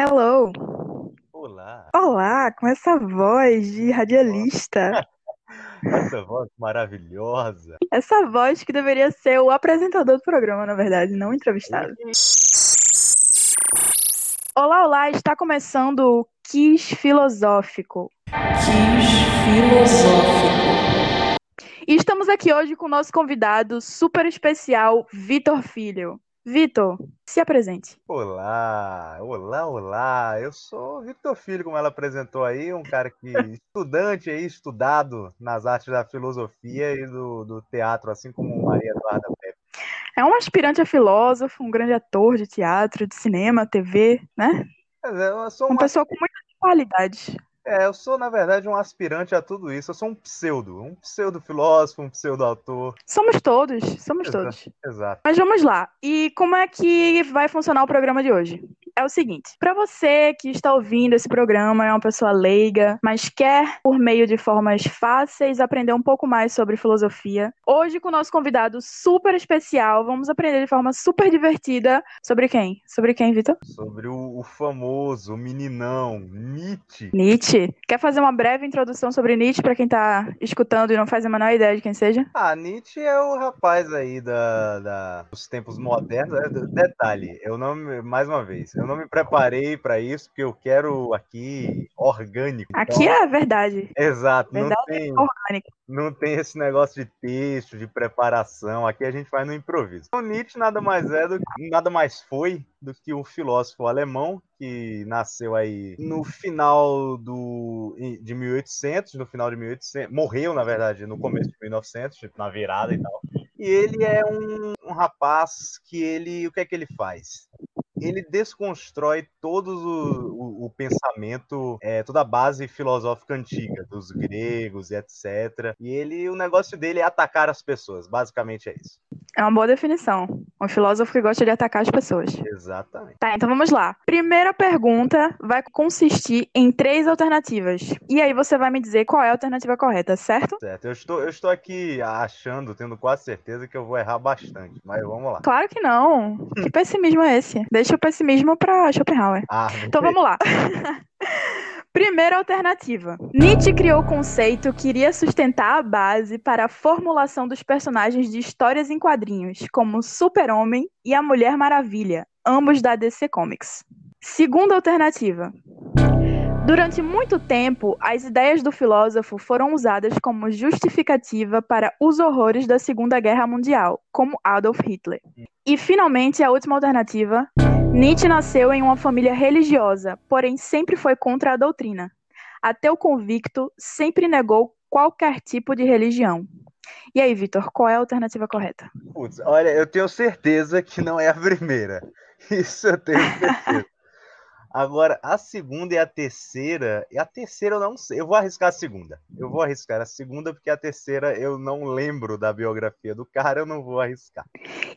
Hello! Olá! Olá, com essa voz de radialista. Essa voz maravilhosa. Essa voz que deveria ser o apresentador do programa, na verdade, não o entrevistado. Olá, olá! Está começando o Kiss Filosófico. Kiss Filosófico. E estamos aqui hoje com o nosso convidado super especial, Vitor Filho. Vitor, se apresente. Olá, olá, olá. Eu sou Victor Filho, como ela apresentou aí, um cara que estudante aí, estudado nas artes da filosofia e do, do teatro, assim como Maria Eduarda Pepe. É um aspirante a filósofo, um grande ator de teatro, de cinema, TV, né? Eu sou uma, uma pessoa com muitas qualidades. É, eu sou, na verdade, um aspirante a tudo isso. Eu sou um pseudo, um pseudo filósofo, um pseudo autor. Somos todos, somos todos. Exato. Mas vamos lá. E como é que vai funcionar o programa de hoje? É o seguinte: para você que está ouvindo esse programa, é uma pessoa leiga, mas quer, por meio de formas fáceis, aprender um pouco mais sobre filosofia, hoje com o nosso convidado super especial, vamos aprender de forma super divertida sobre quem? Sobre quem, Vitor? Sobre o, o famoso meninão Nietzsche. Nietzsche. Quer fazer uma breve introdução sobre Nietzsche para quem está escutando e não faz a menor ideia de quem seja? Ah, Nietzsche é o rapaz aí da, da dos tempos modernos. Detalhe, eu não mais uma vez, eu não me preparei para isso porque eu quero aqui orgânico. Aqui então... é a verdade. Exato, verdade não tem é orgânica. Não tem esse negócio de texto, de preparação. Aqui a gente vai no improviso. Então, Nietzsche nada mais é do nada mais foi do que um filósofo alemão que nasceu aí no final do de 1800, no final de 1800, morreu na verdade no começo de 1900, tipo, na virada e tal. E ele é um, um rapaz que ele, o que é que ele faz? Ele desconstrói todo o, o, o pensamento, é, toda a base filosófica antiga dos gregos e etc. E ele, o negócio dele é atacar as pessoas, basicamente é isso. É uma boa definição. Um filósofo que gosta de atacar as pessoas. Exatamente. Tá, então vamos lá. Primeira pergunta vai consistir em três alternativas. E aí você vai me dizer qual é a alternativa correta, certo? Certo. Eu estou, eu estou aqui achando, tendo quase certeza que eu vou errar bastante, mas vamos lá. Claro que não. que pessimismo é esse? Deixa o pessimismo pra Schopenhauer. Ah, então vamos lá. Primeira alternativa. Nietzsche criou o conceito que iria sustentar a base para a formulação dos personagens de histórias em quadrinhos, como Super-Homem e a Mulher Maravilha, ambos da DC Comics. Segunda alternativa. Durante muito tempo, as ideias do filósofo foram usadas como justificativa para os horrores da Segunda Guerra Mundial, como Adolf Hitler. E, finalmente, a última alternativa. Nietzsche nasceu em uma família religiosa, porém sempre foi contra a doutrina. Ateu convicto, sempre negou qualquer tipo de religião. E aí, Vitor, qual é a alternativa correta? Putz, olha, eu tenho certeza que não é a primeira. Isso eu tenho certeza. Agora, a segunda e a terceira, e a terceira eu não sei, eu vou arriscar a segunda. Eu vou arriscar a segunda porque a terceira eu não lembro da biografia do cara, eu não vou arriscar.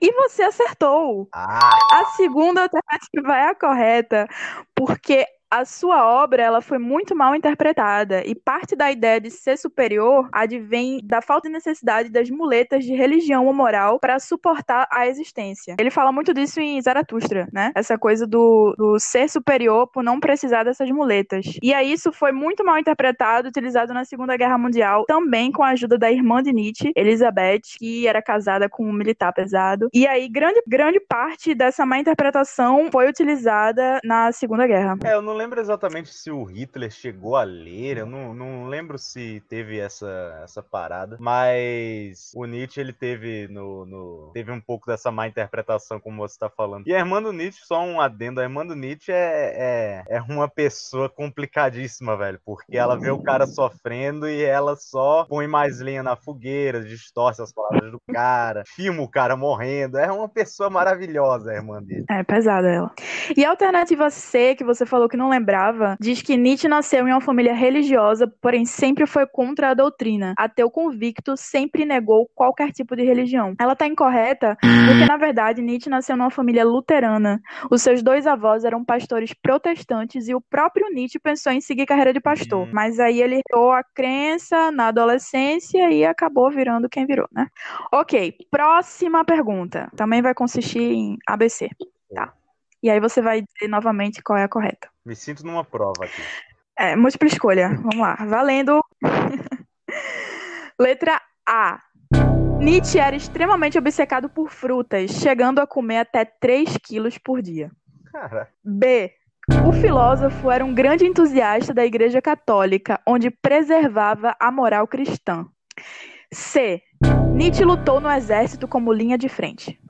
E você acertou. Ah. A segunda alternativa é a correta, porque a sua obra ela foi muito mal interpretada e parte da ideia de ser superior advém da falta de necessidade das muletas de religião ou moral para suportar a existência. Ele fala muito disso em Zaratustra, né? Essa coisa do, do ser superior por não precisar dessas muletas. E aí isso foi muito mal interpretado, utilizado na Segunda Guerra Mundial, também com a ajuda da irmã de Nietzsche, Elizabeth, que era casada com um militar pesado. E aí grande, grande parte dessa má interpretação foi utilizada na Segunda Guerra. É, eu não lembro exatamente se o Hitler chegou a ler, eu não, não lembro se teve essa, essa parada, mas o Nietzsche ele teve no, no teve um pouco dessa má interpretação, como você está falando. E a irmã do Nietzsche, só um adendo, a irmã do Nietzsche é, é, é uma pessoa complicadíssima, velho, porque ela vê o cara sofrendo e ela só põe mais lenha na fogueira, distorce as palavras do cara, filma o cara morrendo, é uma pessoa maravilhosa a irmã dele. É pesada ela. E a alternativa C, que você falou que não lembrava, diz que Nietzsche nasceu em uma família religiosa, porém sempre foi contra a doutrina. Ateu convicto, sempre negou qualquer tipo de religião. Ela tá incorreta porque, na verdade, Nietzsche nasceu numa família luterana. Os seus dois avós eram pastores protestantes e o próprio Nietzsche pensou em seguir carreira de pastor. Hum. Mas aí ele herdou a crença na adolescência e acabou virando quem virou, né? Ok, próxima pergunta. Também vai consistir em ABC. Tá. E aí você vai dizer novamente qual é a correta. Me sinto numa prova aqui. É, múltipla escolha. Vamos lá. Valendo. Letra A. Nietzsche era extremamente obcecado por frutas, chegando a comer até 3 quilos por dia. Cara, B. O filósofo era um grande entusiasta da Igreja Católica, onde preservava a moral cristã. C. Nietzsche lutou no exército como linha de frente.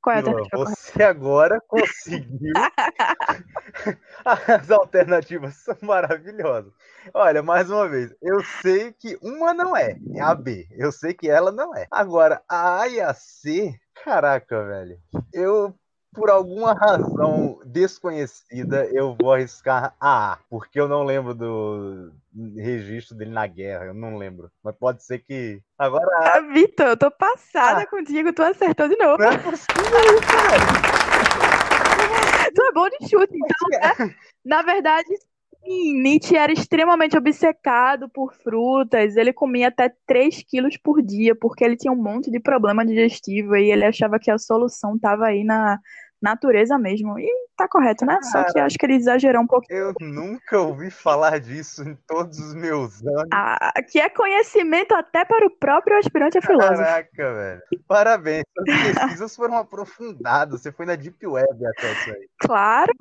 Qual é a alternativa correta? você agora conseguiu. As alternativas são maravilhosas. Olha, mais uma vez, eu sei que uma não é, é a B. Eu sei que ela não é. Agora, a A e a C, caraca, velho. Eu, por alguma razão desconhecida, eu vou arriscar a A, porque eu não lembro do registro dele na guerra, eu não lembro. Mas pode ser que. Agora Ah, Vitor, eu tô passada Ah. contigo, tu acertou de novo. não é possível, cara. Tu é bom de chute, então, né? Na verdade, sim, Nietzsche era extremamente obcecado por frutas. Ele comia até 3 quilos por dia, porque ele tinha um monte de problema digestivo e ele achava que a solução estava aí na natureza mesmo. E tá correto, né? Só que acho que ele exagerou um pouquinho. Eu nunca ouvi falar disso em todos os meus anos. Ah, que é conhecimento até para o próprio aspirante a filósofo. Caraca, velho. Parabéns. Suas pesquisas foram aprofundadas. Você foi na Deep Web até isso aí. Claro,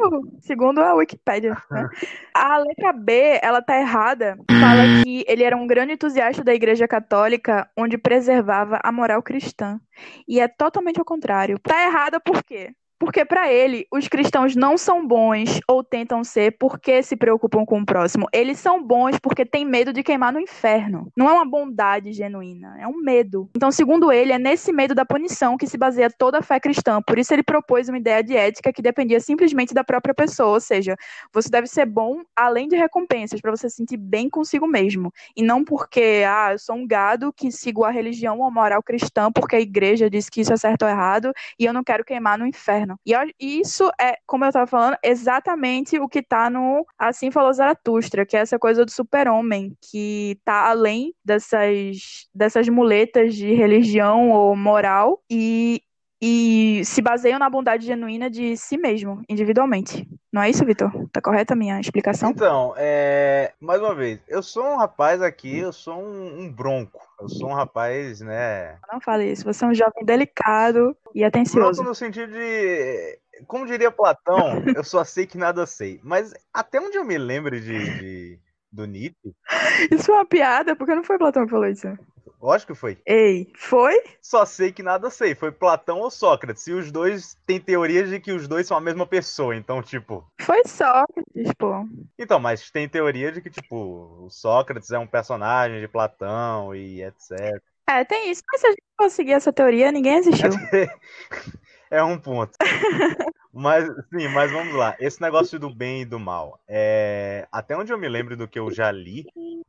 segundo a Wikipédia. né? A letra B, ela tá errada. Fala que ele era um grande entusiasta da Igreja Católica, onde preservava a moral cristã. E é totalmente ao contrário. Tá errada por quê? Porque para ele, os cristãos não são bons ou tentam ser porque se preocupam com o próximo. Eles são bons porque têm medo de queimar no inferno. Não é uma bondade genuína, é um medo. Então, segundo ele, é nesse medo da punição que se baseia toda a fé cristã. Por isso ele propôs uma ideia de ética que dependia simplesmente da própria pessoa, ou seja, você deve ser bom além de recompensas para você se sentir bem consigo mesmo, e não porque ah, eu sou um gado que sigo a religião ou a moral cristã porque a igreja disse que isso é certo ou errado e eu não quero queimar no inferno. E isso é, como eu estava falando, exatamente o que está no Assim Falou Zaratustra, que é essa coisa do super-homem, que tá além dessas, dessas muletas de religião ou moral e, e se baseiam na bondade genuína de si mesmo, individualmente. Não é isso, Vitor? Tá correta a minha explicação? Então, é... mais uma vez, eu sou um rapaz aqui, eu sou um, um bronco. Eu sou um rapaz, né? Não fale isso. Você é um jovem delicado e Bronco atencioso. no sentido de. Como diria Platão, eu só sei que nada sei. Mas até onde eu me lembro de, de- do Nietzsche, Isso foi uma piada, porque não foi Platão que falou isso. Lógico que foi. Ei, foi? Só sei que nada sei. Foi Platão ou Sócrates. E os dois têm teorias de que os dois são a mesma pessoa. Então, tipo. Foi Sócrates, pô. Então, mas tem teoria de que, tipo, o Sócrates é um personagem de Platão e etc. É, tem isso. Mas se a gente for seguir essa teoria, ninguém existiu. É um ponto. Mas, sim, mas vamos lá. Esse negócio do bem e do mal. É... Até onde eu me lembro do que eu já li,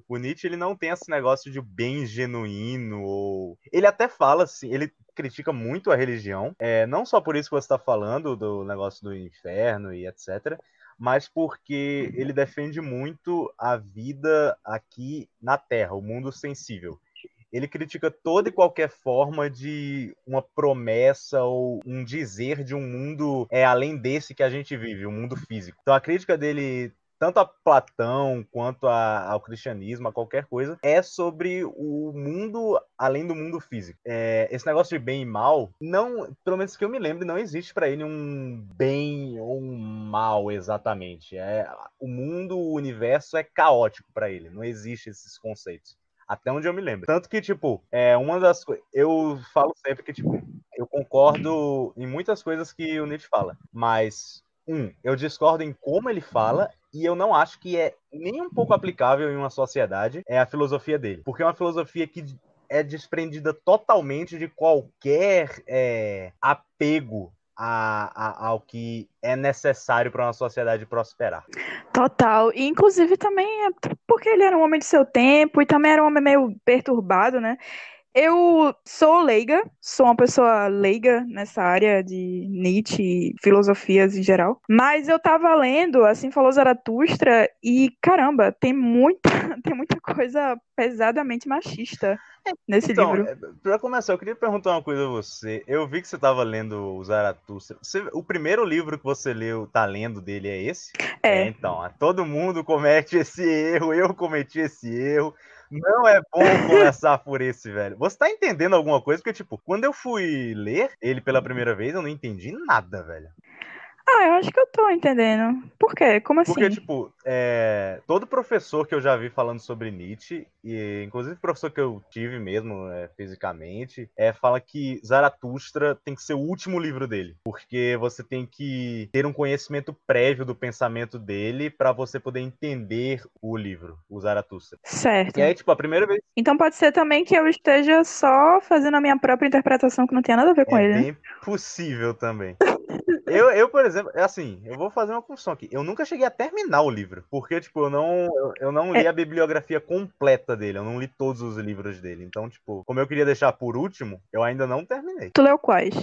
o Nietzsche ele não tem esse negócio de bem genuíno. Ou... Ele até fala, assim, ele critica muito a religião. É, não só por isso que você está falando, do negócio do inferno e etc. Mas porque ele defende muito a vida aqui na Terra, o mundo sensível ele critica toda e qualquer forma de uma promessa ou um dizer de um mundo é além desse que a gente vive, o mundo físico. Então a crítica dele tanto a Platão quanto a, ao cristianismo, a qualquer coisa, é sobre o mundo além do mundo físico. É, esse negócio de bem e mal, não, pelo menos que eu me lembro, não existe para ele um bem ou um mal exatamente. É, o mundo, o universo é caótico para ele, não existe esses conceitos. Até onde eu me lembro. Tanto que, tipo, é uma das coisas. Eu falo sempre que, tipo, eu concordo em muitas coisas que o Nietzsche fala. Mas, um, eu discordo em como ele fala. E eu não acho que é nem um pouco aplicável em uma sociedade é a filosofia dele. Porque é uma filosofia que é desprendida totalmente de qualquer é, apego a, a, ao que é necessário para uma sociedade prosperar. Total. E, inclusive, também é porque ele era um homem de seu tempo e também era um homem meio perturbado, né? Eu sou leiga, sou uma pessoa leiga nessa área de Nietzsche e filosofias em geral. Mas eu tava lendo, assim falou Zaratustra, e caramba, tem muita, tem muita coisa pesadamente machista nesse então, livro. é, Pra começar, eu queria perguntar uma coisa a você. Eu vi que você tava lendo o Zaratustra. Você- o primeiro livro que você leu, tá lendo dele, é esse? É, então, todo mundo comete esse erro, eu cometi esse erro. Não é bom começar por esse, velho. Você tá entendendo alguma coisa? Porque, tipo, quando eu fui ler ele pela primeira vez, eu não entendi nada, velho. Ah, eu acho que eu tô entendendo. Por quê? Como assim? Porque, tipo, é, todo professor que eu já vi falando sobre Nietzsche, e inclusive professor que eu tive mesmo é, fisicamente, é, fala que Zaratustra tem que ser o último livro dele. Porque você tem que ter um conhecimento prévio do pensamento dele pra você poder entender o livro, o Zaratustra. Certo. E aí, tipo, a primeira vez Então pode ser também que eu esteja só fazendo a minha própria interpretação que não tem nada a ver com é ele, bem possível também. Eu, eu, por exemplo, é assim, eu vou fazer uma confissão aqui. Eu nunca cheguei a terminar o livro, porque, tipo, eu não, eu, eu não li a bibliografia completa dele, eu não li todos os livros dele. Então, tipo, como eu queria deixar por último, eu ainda não terminei. Tu leu quais?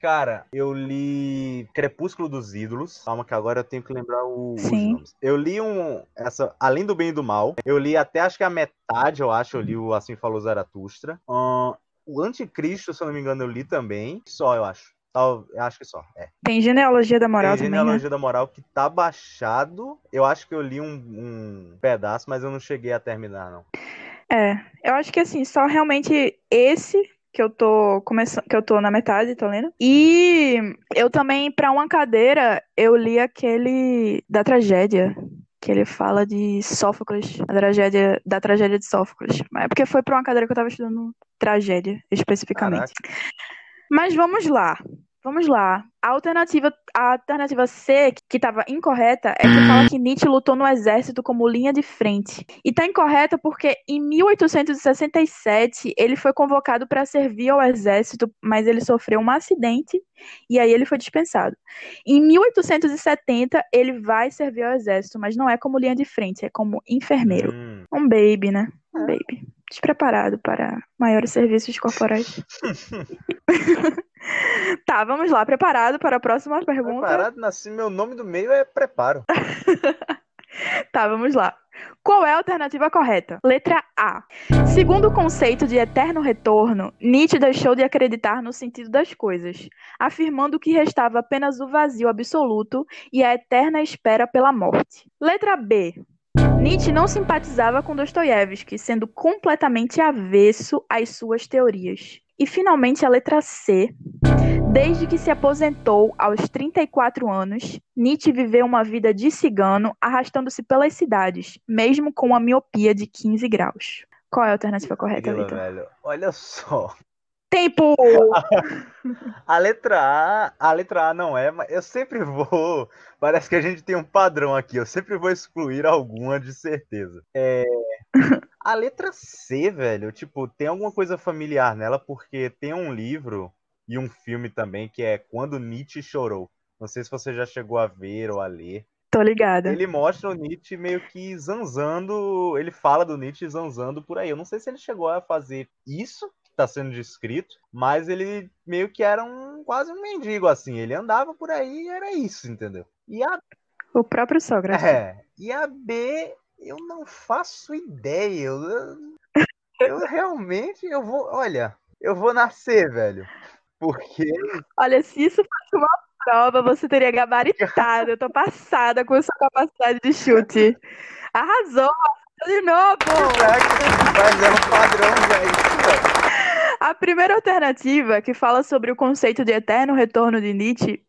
Cara, eu li Crepúsculo dos Ídolos. Calma que agora eu tenho que lembrar o- os Sim. nomes. Eu li um. Essa, Além do Bem e do Mal. Eu li até acho que a metade, eu acho, eu li o Assim Falou Zaratustra. Ahn, o Anticristo, se eu não me engano, eu li também. Só, eu acho. Tal, acho que só. É. Tem Genealogia da Moral Tem também, né? Genealogia da Moral que tá baixado. Eu acho que eu li um, um pedaço, mas eu não cheguei a terminar, não. É, eu acho que assim, só realmente esse que eu tô começando, que eu tô na metade, tô lendo. E eu também, pra uma cadeira, eu li aquele da tragédia, que ele fala de Sófocles, a tragédia, da tragédia de Sófocles. Mas É porque foi pra uma cadeira que eu tava estudando tragédia, especificamente. Mas vamos lá. Vamos lá. A alternativa, a alternativa C, que estava incorreta, é que fala que Nietzsche lutou no exército como linha de frente. E está incorreta porque em 1867 ele foi convocado para servir ao exército, mas ele sofreu um acidente e aí ele foi dispensado. Em 1870 ele vai servir ao exército, mas não é como linha de frente, é como enfermeiro. Hum, Um baby, né? Um baby. Despreparado para maiores serviços corporais. tá, vamos lá. Preparado para a próxima pergunta? preparado, nasci, meu nome do meio é Preparo. Tá, vamos lá. Qual é a alternativa correta? Letra A. Segundo o conceito de eterno retorno, Nietzsche deixou de acreditar no sentido das coisas, afirmando que restava apenas o vazio absoluto e a eterna espera pela morte. Letra B. Nietzsche não simpatizava com Dostoiévski, sendo completamente avesso às suas teorias. E finalmente a letra C. Desde que se aposentou aos 34 anos, Nietzsche viveu uma vida de cigano, arrastando-se pelas cidades, mesmo com uma miopia de 15 graus. Qual é a alternativa correta, Vitor? Olha só. Tempo! A letra A, a letra A não é, mas eu sempre vou. Parece que a gente tem um padrão aqui. Eu sempre vou excluir alguma de certeza. É, a letra C, velho, tipo, tem alguma coisa familiar nela, porque tem um livro e um filme também que é Quando Nietzsche Chorou. Não sei se você já chegou a ver ou a ler. Tô ligada. Ele mostra o Nietzsche meio que zanzando. Ele fala do Nietzsche zanzando por aí. Eu não sei se ele chegou a fazer isso que está sendo descrito, mas ele meio que era um quase um mendigo assim. Ele andava por aí e era isso, entendeu? E a, O próprio Sócrates. é, e a B, eu não faço ideia. Eu, eu realmente eu vou, olha, eu vou nascer, velho. Porque Olha, se isso fosse uma prova, você teria gabaritado. Eu tô passada com a sua capacidade de chute. Arrasou! De novo! mas é um padrão isso, velho. A primeira alternativa, que fala sobre o conceito de eterno retorno de Nietzsche,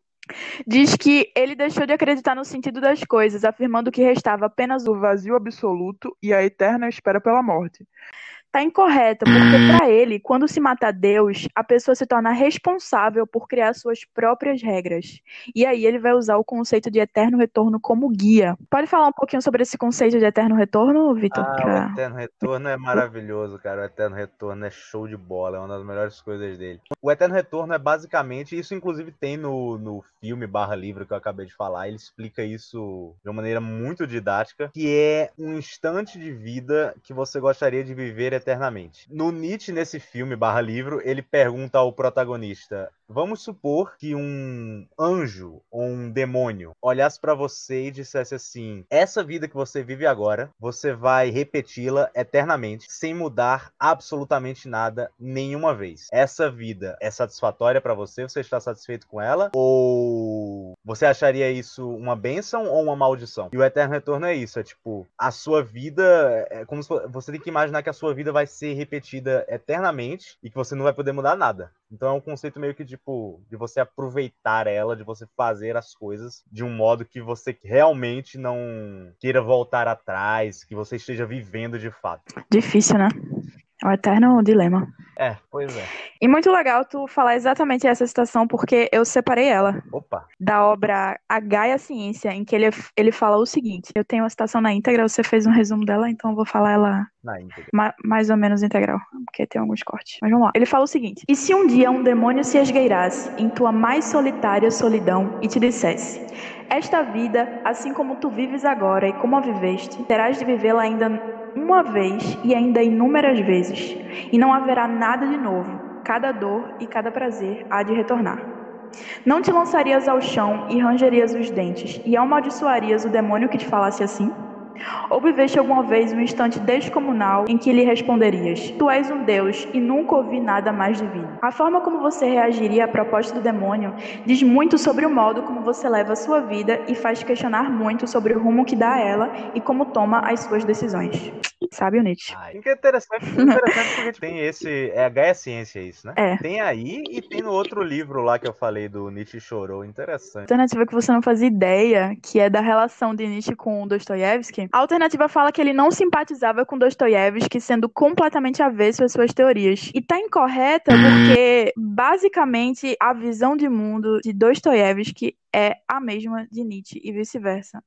diz que ele deixou de acreditar no sentido das coisas, afirmando que restava apenas o vazio absoluto e a eterna espera pela morte. Tá incorreta, porque para ele, quando se mata Deus, a pessoa se torna responsável por criar suas próprias regras. E aí ele vai usar o conceito de eterno retorno como guia. Pode falar um pouquinho sobre esse conceito de eterno retorno, Vitor? Ah, Pra- o Eterno Retorno é maravilhoso, cara. O Eterno Retorno é show de bola, é uma das melhores coisas dele. O Eterno Retorno é basicamente, isso inclusive tem no, no filme barra livro que eu acabei de falar, ele explica isso de uma maneira muito didática, que é um instante de vida que você gostaria de viver eternamente. No Nietzsche, nesse filme barra livro, ele pergunta ao protagonista: Vamos supor que um anjo ou um demônio olhasse para você e dissesse assim: essa vida que você vive agora, você vai repeti-la eternamente, sem mudar absolutamente nada nenhuma vez. Essa vida é satisfatória para você? Você está satisfeito com ela? Ou você acharia isso uma benção ou uma maldição? E o eterno retorno é isso: é tipo, a sua vida é como se você tem que imaginar que a sua vida vai ser repetida eternamente e que você não vai poder mudar nada. Então é um conceito meio que tipo de você aproveitar ela, de você fazer as coisas de um modo que você realmente não queira voltar atrás, que você esteja vivendo de fato. Difícil, né? É o eterno dilema. É, pois é. E muito legal tu falar exatamente essa citação, porque eu separei ela. Opa. Da obra A Gaia Ciência, em que ele, ele fala o seguinte: eu tenho a citação na íntegra, você fez um resumo dela, então eu vou falar ela na íntegra. Ma mais ou menos integral, porque tem alguns cortes. Mas vamos lá. Ele fala o seguinte: E se um dia um demônio se esgueirasse em tua mais solitária solidão e te dissesse: Esta vida, assim como tu vives agora e como a viveste, terás de vivê-la ainda uma vez e ainda inúmeras vezes, e não haverá nada de novo. Cada dor e cada prazer há de retornar. Não te lançarias ao chão e rangerias os dentes, e amaldiçoarias o demônio que te falasse assim? Ou viveste alguma vez um instante descomunal em que lhe responderias: Tu és um Deus e nunca ouvi nada mais divino? A forma como você reagiria à proposta do demônio diz muito sobre o modo como você leva a sua vida e faz questionar muito sobre o rumo que dá a ela e como toma as suas decisões. Sabe o Nietzsche? Ah, que interessante, interessante porque tem esse. É a Gaia Ciência, isso, né? É. Tem aí e tem no outro livro lá que eu falei do Nietzsche Chorou. Interessante. Alternativa que você não fazia ideia, que é da relação de Nietzsche com Dostoiévski. A alternativa fala que ele não simpatizava com Dostoiévski, sendo completamente avesso às suas teorias. E tá incorreta porque, basicamente, a visão de mundo de Dostoiévski é a mesma de Nietzsche e vice-versa.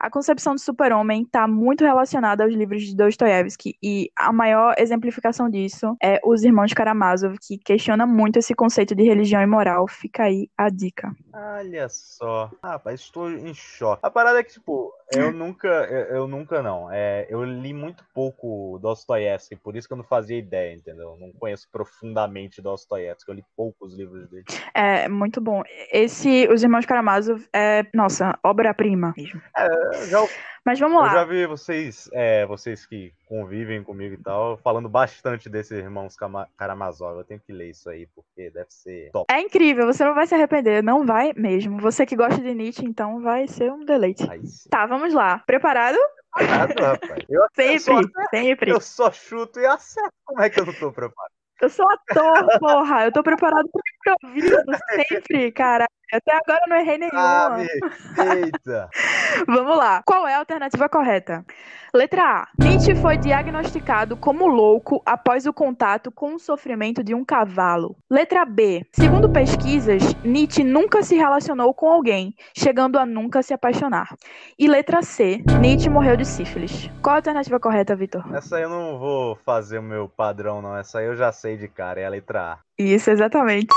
A concepção do super-homem está muito relacionada aos livros de Dostoiévski e a maior exemplificação disso é Os Irmãos Karamazov, que questiona muito esse conceito de religião e moral. Fica aí a dica. Olha só. Rapaz, estou em choque. A parada é que, tipo, eu nunca, eu, eu, nunca não. É, eu li muito pouco Dostoiévski, por isso que eu não fazia ideia, entendeu? Eu não conheço profundamente Dostoiévski, eu li poucos livros dele. É, muito bom. Esse, Os Irmãos Karamazov, é, nossa, obra-prima mesmo. É, já, Mas vamos lá. Eu já vi vocês, é, vocês que convivem comigo e tal, falando bastante desses irmãos Karamazov. Eu tenho que ler isso aí, porque deve ser top. É incrível, você não vai se arrepender, não vai mesmo. Você que gosta de Nietzsche, então vai ser um deleite. Tá, vamos lá. Preparado? Preparado, rapaz. Eu, sempre, eu sempre. Eu só chuto e acerto. Como é que eu não tô preparado? Eu sou ator, porra. Eu tô preparado pro improviso, sempre, cara. Até agora eu não errei nenhuma. Ah, eita. Vamos lá. Qual é a alternativa correta? Letra A. Nietzsche foi diagnosticado como louco após o contato com o sofrimento de um cavalo. Letra B. Segundo pesquisas, Nietzsche nunca se relacionou com alguém, chegando a nunca se apaixonar. E letra C. Nietzsche morreu de sífilis. Qual a alternativa correta, Vitor? Essa aí eu não vou fazer o meu padrão, não. Essa aí eu já sei de cara. É a letra A. Isso, exatamente.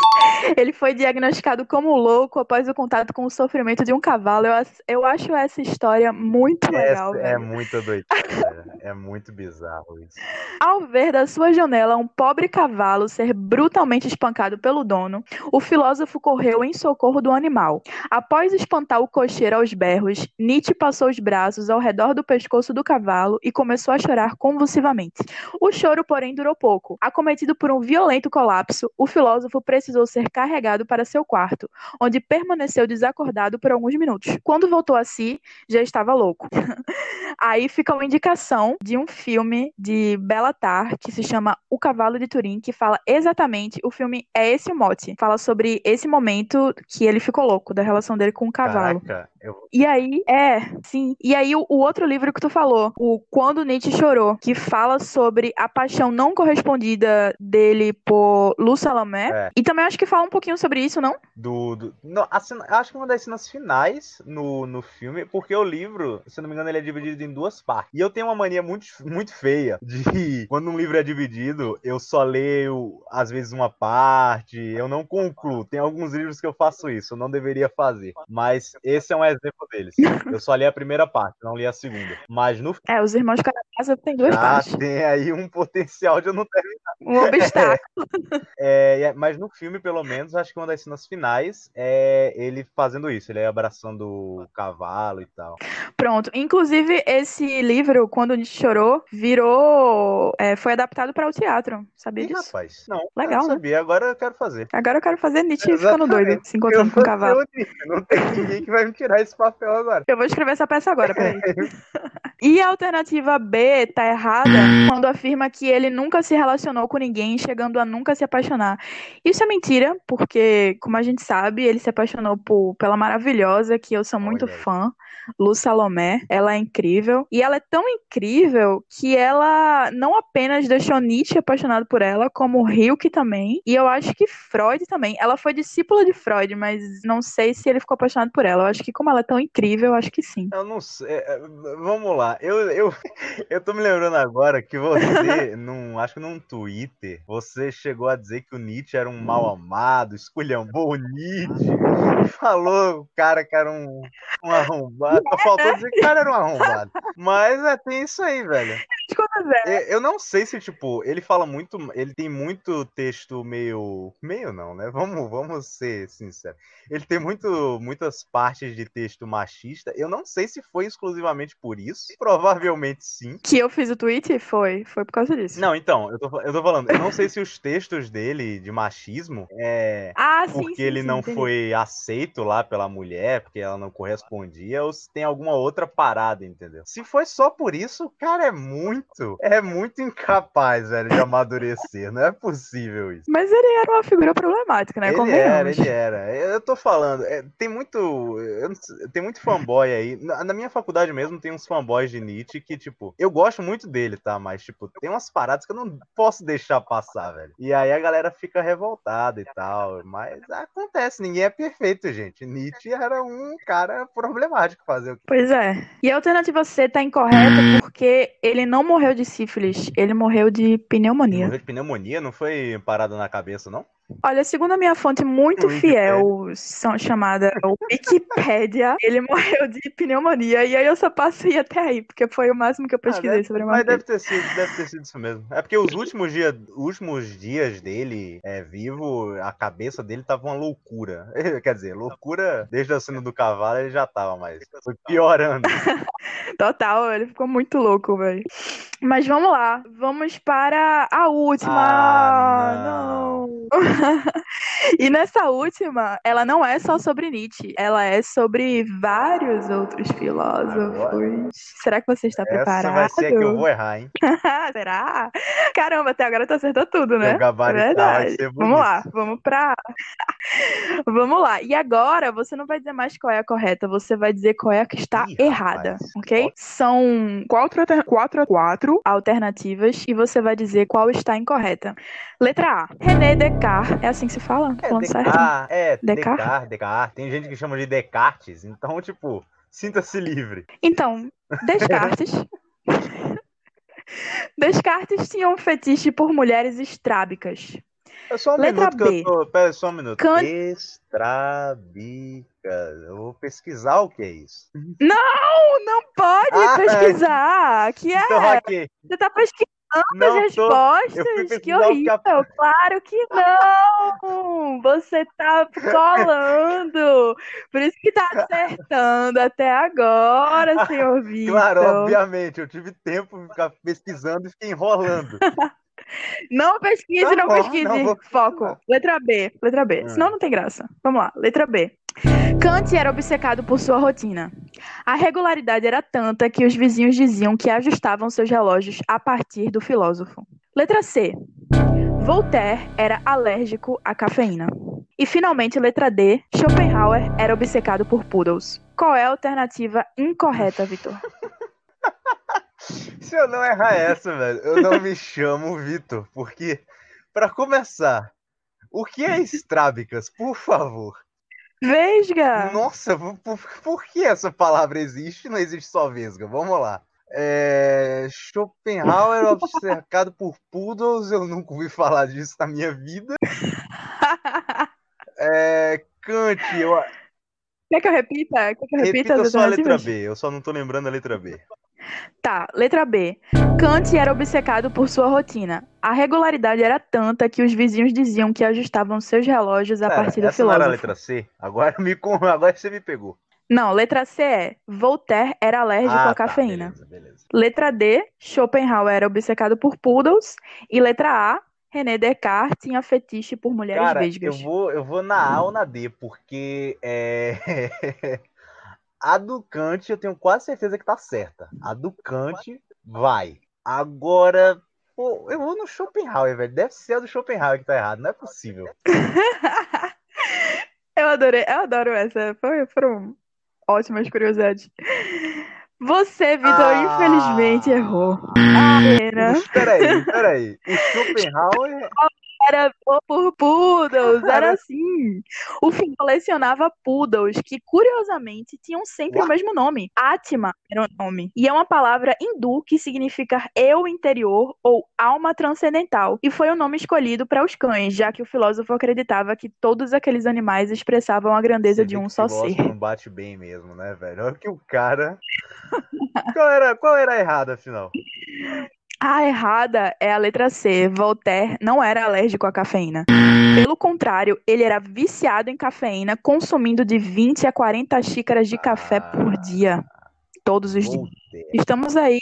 Ele foi diagnosticado como louco após o contato com o sofrimento de um cavalo. Eu, eu acho essa história muito legal. é muito doido. é muito bizarro isso. Ao ver da sua janela um pobre cavalo ser brutalmente espancado pelo dono, o filósofo correu em socorro do animal. Após espantar o cocheiro aos berros, Nietzsche passou os braços ao redor do pescoço do cavalo e começou a chorar convulsivamente. O choro, porém, durou pouco. Acometido por um violento colapso, o filósofo precisou ser carregado para seu quarto, onde permaneceu desacordado por alguns minutos. Quando voltou a si, já estava louco. Aí fica uma indicação de um filme de Belatar que se chama O Cavalo de Turim, que fala exatamente, o filme é esse o mote, fala sobre esse momento que ele ficou louco, da relação dele com o cavalo. Caraca, eu... E aí, é, sim. E aí o, o, outro livro que tu falou, o Quando Nietzsche Chorou, que fala sobre a paixão não correspondida dele por Lu Salomé. É. E também acho que fala um pouquinho sobre isso, não? Do, do não, acho que uma das cenas finais no, no filme, porque o livro, se não me engano, ele é dividido em duas partes. E eu tenho uma mania muito, muito feia de quando um livro é dividido, eu só leio às vezes uma parte, eu não concluo. Tem alguns livros que eu faço isso, eu não deveria fazer. Mas esse é um exemplo deles. Eu só li a primeira parte, não li a segunda. Mas no É, os irmãos casa tem duas Já partes. tem aí um potencial de eu não terminar. Um obstáculo. É, é- mas no filme, pelo menos, acho que uma das cenas finais é ele fazendo isso, ele abraçando o cavalo e tal. Pronto. Inclusive, esse livro, Quando a gente chorou, virou. é, foi adaptado para o teatro. Sabia Ih, disso? rapaz, não, Legal, eu não sabia, agora eu quero fazer. Agora eu quero fazer Nietzsche ficando Exatamente. doido, se Eu encontrando com vou o cavalo. não tem ninguém que vai me tirar esse papel agora. Eu vou escrever essa peça agora, peraí. E a alternativa B tá errada quando afirma que ele nunca se relacionou com ninguém, chegando a nunca se apaixonar. Isso é mentira, porque, como a gente sabe, ele se apaixonou por, pela maravilhosa, que eu sou muito Olha fã, Lu Salomé. Ela é incrível. E ela é tão incrível que ela não apenas deixou Nietzsche apaixonado por ela, como Hilke também. E eu acho que Freud também. Ela foi discípula de Freud, mas não sei se ele ficou apaixonado por ela. Eu acho que, como ela é tão incrível, eu acho que sim. Eu não sei. é, Vamos lá. Eu, eu, eu tô me lembrando agora que você, num, acho que num Twitter, você chegou a dizer que o Nietzsche era um mal amado, esculhambou o Nietzsche, falou o cara que era um, um arrombado. Só faltou dizer que o cara era um arrombado. Mas é, tem isso aí, velho. É, Eu não sei se, tipo, ele fala muito. Ele tem muito texto meio. Meio não, né? Vamos, vamos ser sinceros. Ele tem muito, muitas partes de texto machista. Eu não sei se foi exclusivamente por isso. Provavelmente sim. Que eu fiz o tweet? Foi. Foi por causa disso. Não, então, eu tô, eu tô falando, eu não sei se os textos dele de machismo é. Ah, sim. Porque sim, ele sim, não foi aceito lá pela mulher, porque ela não correspondia, ou se tem alguma outra parada, entendeu? Se foi só por isso, o cara é muito, é muito incapaz, velho, de amadurecer. Não é possível isso. Mas ele era uma figura problemática, né? Ele Convenhamos. era, ele era. Eu tô falando, é, tem muito. sei, tem muito fanboy aí. Na, na minha faculdade mesmo tem uns fanboys de Nietzsche que, tipo, eu gosto muito dele, tá? Mas, tipo, tem umas paradas que eu não posso deixar passar, velho. E aí a galera fica revoltada e tal. Mas acontece, ninguém é perfeito, gente. Nietzsche era um cara problemático fazer o que. Pois é. E a alternativa C tá incorreta porque ele não morreu de sífilis, ele morreu de pneumonia. Morreu de pneumonia, não foi parada na cabeça, não? Olha, segundo a minha fonte muito Wikipedia. fiel, são chamada Wikipédia, ele morreu de pneumonia. E aí eu só passo ir até aí, porque foi o máximo que eu pesquisei Ah, deve- sobre a Mas morte deve dele. ter sido, deve ter sido isso mesmo. É porque os últimos dias, últimos dias dele é, vivo, a cabeça dele tava uma loucura. Quer dizer, loucura desde a cena do cavalo ele já tava, mas foi piorando. Total, ele ficou muito louco, velho. Mas vamos lá, vamos para a última. Ah, não. e nessa última, ela não é só sobre Nietzsche, ela é sobre vários outros filósofos. Agora. Será que você está Essa preparado? vai ser que eu vou errar, hein? Será? Caramba, até agora tu acertou tudo, né? Vai Verdade. Vamos lá, vamos pra. vamos lá. E agora você não vai dizer mais qual é a correta, você vai dizer qual é a que está Ih, errada, rapaz. ok? São quatro, quatro, quatro alternativas e você vai dizer qual está incorreta. Letra A. René Descartes. É assim que se fala? É Falando certo? Descartes, é, Descartes? Descartes, Descartes. Tem gente que chama de Descartes, então, tipo, sinta-se livre. Então, Descartes. Descartes tinha um fetiche por mulheres estrábicas. É só um Letra minuto que B. eu tô. Pera só um minuto. Can- Estrabica. Eu vou pesquisar o que é isso. Não, não pode Ah, pesquisar. Que é? Então, hackei. Você tá pesquisando Não, as tô. respostas? Que horrível. a- Claro que não. Você tá colando. Por isso que tá acertando até agora, senhor Vitor. Claro, obviamente. Eu tive tempo de ficar pesquisando e fiquei enrolando. Não pesquise, Tá não bom, pesquise. não vou Foco. Letra B, letra B. Hum. Senão não tem graça. Vamos lá, letra B. Kant era obcecado por sua rotina. A regularidade era tanta que os vizinhos diziam que ajustavam seus relógios a partir do filósofo. Letra C. Voltaire era alérgico à cafeína. E finalmente, letra D. Schopenhauer era obcecado por poodles. Qual é a alternativa incorreta, Vitor? Se eu não errar essa, velho, eu não me chamo Vitor, porque, pra começar, o que é estrábicas, por favor? Vesga! Nossa, por, por- que essa palavra existe? Não existe só vesga. Vamos lá. É, Schopenhauer obcecado por poodles, eu nunca ouvi falar disso na minha vida. É, Kant, eu Quer que eu repita? Quer que eu repita repita só a letra? B, eu só não tô lembrando a letra B. Tá, letra B. Kant era obcecado por sua rotina. A regularidade era tanta que os vizinhos diziam que ajustavam seus relógios a Pera, partir do essa não filósofo. era a letra C? Agora, me, agora você me pegou. Não, letra C é Voltaire era alérgico ah, à cafeína. Tá, beleza, beleza. Letra D, Schopenhauer era obcecado por poodles. E letra A, René Descartes tinha fetiche por mulheres Cara, eu vesgas. vou, eu vou na A ou na D, porque é... a do Kant eu tenho quase certeza que tá certa. A do Kant vai. Agora, pô, eu vou no Schopenhauer, velho. Deve ser a do Schopenhauer que tá errado, não é possível. Eu adorei, eu adoro essa. Foi, foram ótimas curiosidades. Você, Vitor, Ah. infelizmente errou. A pena Peraí, peraí. O Schopenhauer. Era por poodles, era assim. O filho colecionava poodles que, curiosamente, tinham sempre o Uau. mesmo nome. Atma era o nome. E é uma palavra hindu que significa eu interior ou alma transcendental. E foi o nome escolhido para os cães, já que o filósofo acreditava que todos aqueles animais expressavam a grandeza Você de um só ser. não bate bem mesmo, né, velho? Olha que o cara. qual, era, qual era a errada, afinal? A errada é a letra C. Voltaire não era alérgico à cafeína. Pelo contrário, ele era viciado em cafeína, consumindo de 20 a 40 xícaras de café por dia. Todos os dias. Estamos aí,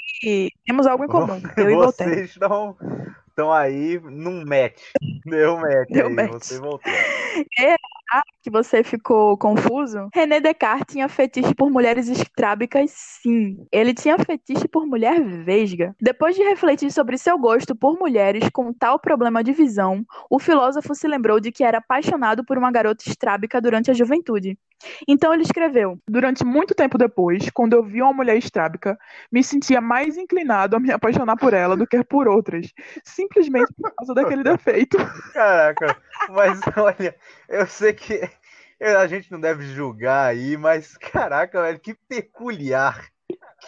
temos algo em comum. Eu e Voltaire. Vocês estão, estão aí num match. Deu match Deu aí, match. você voltou. Que você ficou confuso? René Descartes tinha fetiche por mulheres estrábicas, sim. Ele tinha fetiche por mulher vesga. Depois de refletir sobre seu gosto por mulheres com tal problema de visão, o filósofo se lembrou de que era apaixonado por uma garota estrábica durante a juventude. Então ele escreveu: Durante muito tempo depois, quando eu vi uma mulher estrábica, me sentia mais inclinado a me apaixonar por ela do que por outras, simplesmente por causa daquele defeito. Caraca, mas olha, eu sei que a gente não deve julgar aí, mas caraca, velho, que peculiar.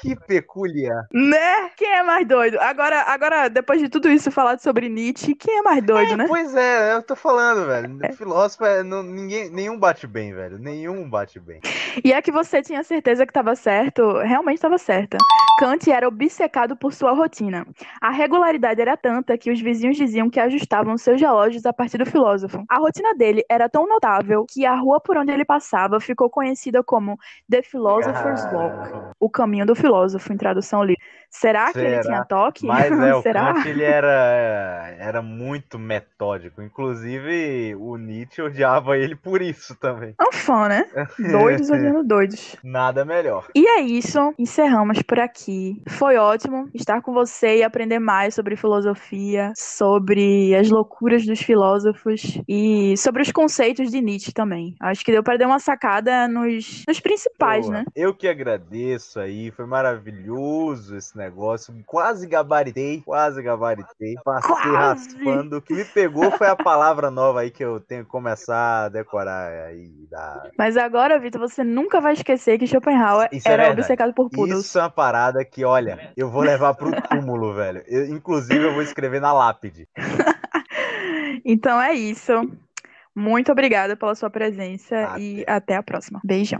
Que peculiar. Né? Quem é mais doido? Agora, agora, depois de tudo isso falado sobre Nietzsche, quem é mais doido, né? Pois é, eu tô falando, velho. Filósofo, é, não- ninguém, nenhum bate bem, velho. Nenhum bate bem. E é que você tinha certeza que estava certo, realmente estava certa. Kant era obcecado por sua rotina. A regularidade era tanta que os vizinhos diziam que ajustavam seus relógios a partir do filósofo. A rotina dele era tão notável que a rua por onde ele passava ficou conhecida como The Philosopher's Walk, o caminho do filósofo, em tradução livre. Será que ele Será? tinha toque? Mas é, o Será? Kant ele era, era muito metódico. Inclusive, o Nietzsche odiava ele por isso também. É um fã, né? Doidos olhando doidos. Nada melhor. E é isso, encerramos por aqui. Foi ótimo estar com você e aprender mais sobre filosofia, sobre as loucuras dos filósofos e sobre os conceitos de Nietzsche também. Acho que deu para dar uma sacada nos, nos principais, Porra, né? Eu que agradeço aí, foi maravilhoso esse negócio. Quase gabaritei, quase gabaritei. Passei Quase. raspando. O que me pegou foi a palavra nova aí que eu tenho que começar a decorar aí. Da... Mas agora, Vitor, você nunca vai esquecer que Schopenhauer Isso é era verdade. obcecado por poodles. Isso é uma parada que, olha, eu vou levar pro túmulo, velho. Eu- inclusive, eu vou escrever na lápide. Então é isso. Muito obrigada pela sua presença Até. e até a próxima. Beijão.